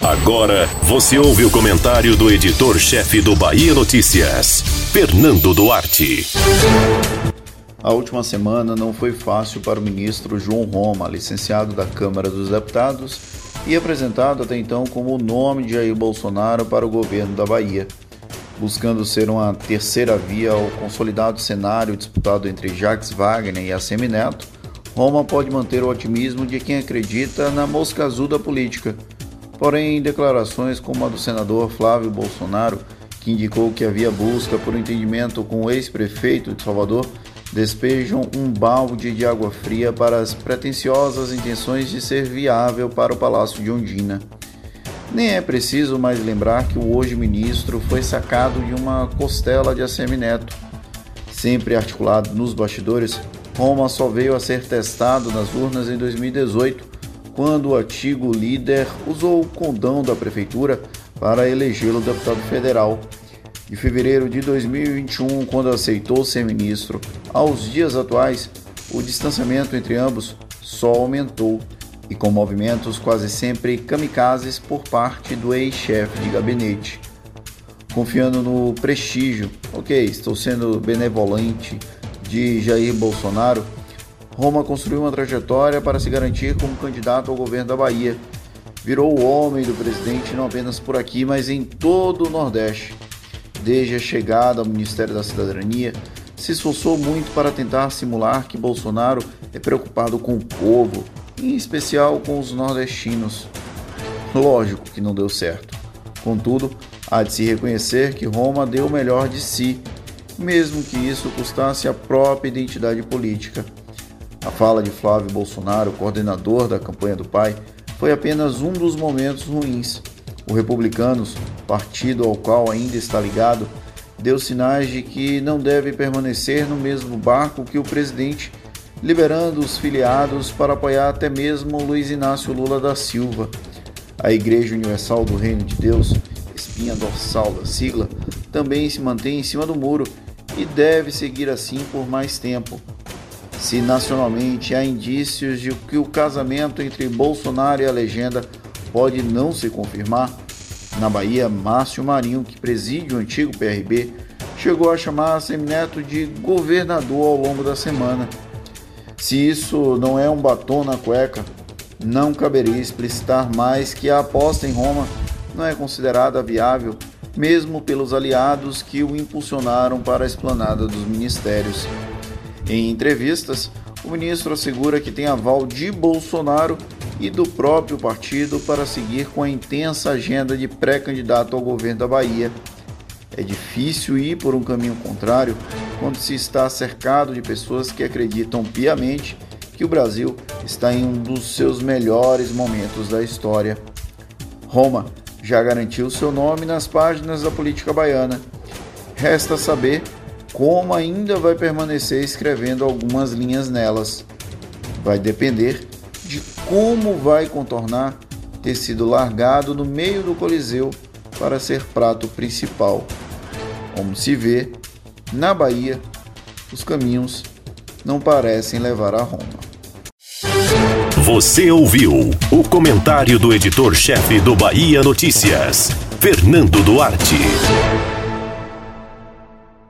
Agora você ouve o comentário do editor-chefe do Bahia Notícias, Fernando Duarte. A última semana não foi fácil para o ministro João Roma, licenciado da Câmara dos Deputados e apresentado até então como o nome de Jair Bolsonaro para o governo da Bahia. Buscando ser uma terceira via ao consolidado cenário disputado entre Jacques Wagner e Assemi Neto, Roma pode manter o otimismo de quem acredita na mosca azul da política. Porém, declarações como a do senador Flávio Bolsonaro, que indicou que havia busca por entendimento com o ex-prefeito de Salvador, despejam um balde de água fria para as pretensiosas intenções de ser viável para o Palácio de Ondina. Nem é preciso mais lembrar que o hoje ministro foi sacado de uma costela de Assemineto. Sempre articulado nos bastidores, Roma só veio a ser testado nas urnas em 2018, quando o antigo líder usou o condão da prefeitura para elegê-lo deputado federal de fevereiro de 2021, quando aceitou ser ministro, aos dias atuais, o distanciamento entre ambos só aumentou e com movimentos quase sempre kamikazes por parte do ex-chefe de gabinete. Confiando no prestígio, ok, estou sendo benevolente, de Jair Bolsonaro, Roma construiu uma trajetória para se garantir como candidato ao governo da Bahia. Virou o homem do presidente não apenas por aqui, mas em todo o Nordeste desde a chegada ao Ministério da Cidadania, se esforçou muito para tentar simular que Bolsonaro é preocupado com o povo, em especial com os nordestinos. Lógico que não deu certo. Contudo, há de se reconhecer que Roma deu o melhor de si, mesmo que isso custasse a própria identidade política. A fala de Flávio Bolsonaro, coordenador da campanha do pai, foi apenas um dos momentos ruins o Republicanos, partido ao qual ainda está ligado, deu sinais de que não deve permanecer no mesmo barco que o presidente, liberando os filiados para apoiar até mesmo Luiz Inácio Lula da Silva. A Igreja Universal do Reino de Deus, espinha dorsal da sigla, também se mantém em cima do muro e deve seguir assim por mais tempo. Se nacionalmente há indícios de que o casamento entre Bolsonaro e a legenda pode não se confirmar. Na Bahia, Márcio Marinho, que preside o antigo PRB, chegou a chamar Semineto de governador ao longo da semana. Se isso não é um batom na cueca, não caberia explicitar mais que a aposta em Roma não é considerada viável, mesmo pelos aliados que o impulsionaram para a esplanada dos ministérios. Em entrevistas, o ministro assegura que tem aval de Bolsonaro e do próprio partido para seguir com a intensa agenda de pré-candidato ao governo da Bahia. É difícil ir por um caminho contrário quando se está cercado de pessoas que acreditam piamente que o Brasil está em um dos seus melhores momentos da história. Roma já garantiu seu nome nas páginas da política baiana. Resta saber como ainda vai permanecer escrevendo algumas linhas nelas. Vai depender de como vai contornar ter sido largado no meio do Coliseu para ser prato principal. Como se vê, na Bahia, os caminhos não parecem levar a Roma. Você ouviu o comentário do editor-chefe do Bahia Notícias, Fernando Duarte.